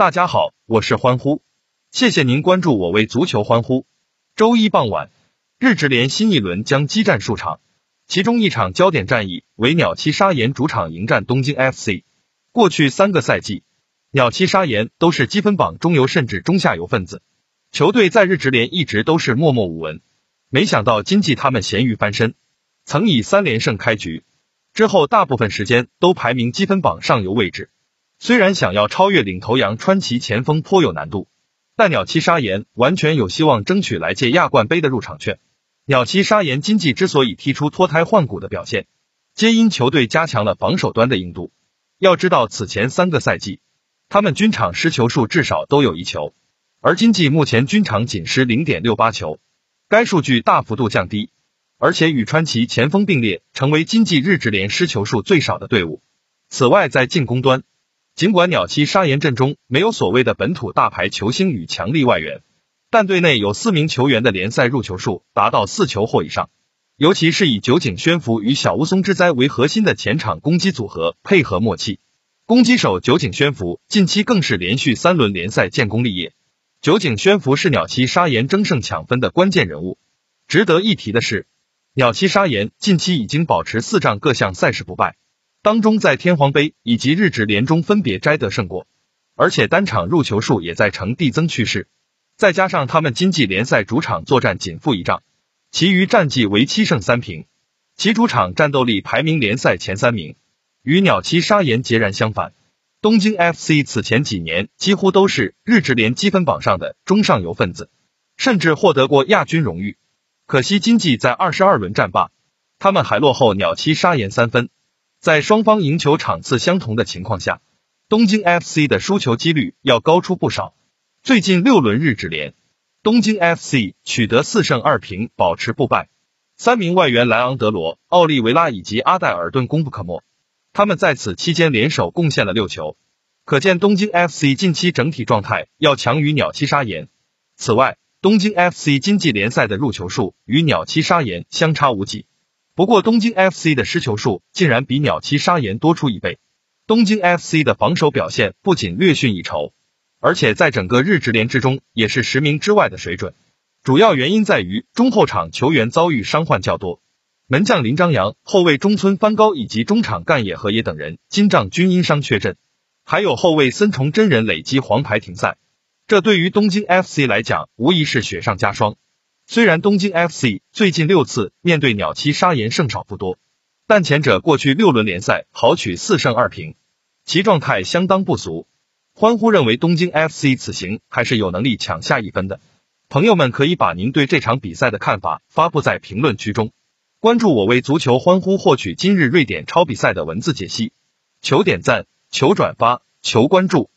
大家好，我是欢呼，谢谢您关注我为足球欢呼。周一傍晚，日职联新一轮将激战数场，其中一场焦点战役为鸟栖砂岩主场迎战东京 FC。过去三个赛季，鸟栖砂岩都是积分榜中游甚至中下游分子，球队在日职联一直都是默默无闻。没想到今季他们咸鱼翻身，曾以三连胜开局，之后大部分时间都排名积分榜上游位置。虽然想要超越领头羊川崎前锋颇有难度，但鸟栖砂岩完全有希望争取来届亚冠杯的入场券。鸟栖砂岩今季之所以踢出脱胎换骨的表现，皆因球队加强了防守端的硬度。要知道，此前三个赛季，他们均场失球数至少都有一球，而今季目前均场仅失零点六八球，该数据大幅度降低，而且与川崎前锋并列，成为今季日职联失球数最少的队伍。此外，在进攻端，尽管鸟栖砂岩阵中没有所谓的本土大牌球星与强力外援，但队内有四名球员的联赛入球数达到四球或以上。尤其是以酒井宣福与小乌松之灾为核心的前场攻击组合配合默契，攻击手酒井宣福近期更是连续三轮联赛建功立业。酒井宣福是鸟栖砂岩争胜抢分的关键人物。值得一提的是，鸟栖砂岩近期已经保持四仗各项赛事不败。当中在天皇杯以及日职联中分别摘得胜果，而且单场入球数也在呈递增趋势。再加上他们今季联赛主场作战仅负一仗，其余战绩为七胜三平，其主场战斗力排名联赛前三名。与鸟栖砂岩截然相反，东京 FC 此前几年几乎都是日职联积分榜上的中上游分子，甚至获得过亚军荣誉。可惜经济在二十二轮战罢，他们还落后鸟栖砂岩三分。在双方赢球场次相同的情况下，东京 FC 的输球几率要高出不少。最近六轮日职联，东京 FC 取得四胜二平，保持不败。三名外援莱昂德罗、奥利维拉以及阿戴尔顿功不可没，他们在此期间联手贡献了六球，可见东京 FC 近期整体状态要强于鸟栖砂岩。此外，东京 FC 经济联赛的入球数与鸟栖砂岩相差无几。不过，东京 FC 的失球数竟然比鸟栖砂岩多出一倍。东京 FC 的防守表现不仅略逊一筹，而且在整个日职联之中也是十名之外的水准。主要原因在于中后场球员遭遇伤患较多，门将林张扬、后卫中村帆高以及中场干野和也等人金帐均因伤缺阵，还有后卫森重真人累积黄牌停赛，这对于东京 FC 来讲无疑是雪上加霜。虽然东京 FC 最近六次面对鸟栖砂岩胜少不多，但前者过去六轮联赛豪取四胜二平，其状态相当不俗。欢呼认为东京 FC 此行还是有能力抢下一分的。朋友们可以把您对这场比赛的看法发布在评论区中，关注我为足球欢呼获取今日瑞典超比赛的文字解析。求点赞，求转发，求关注。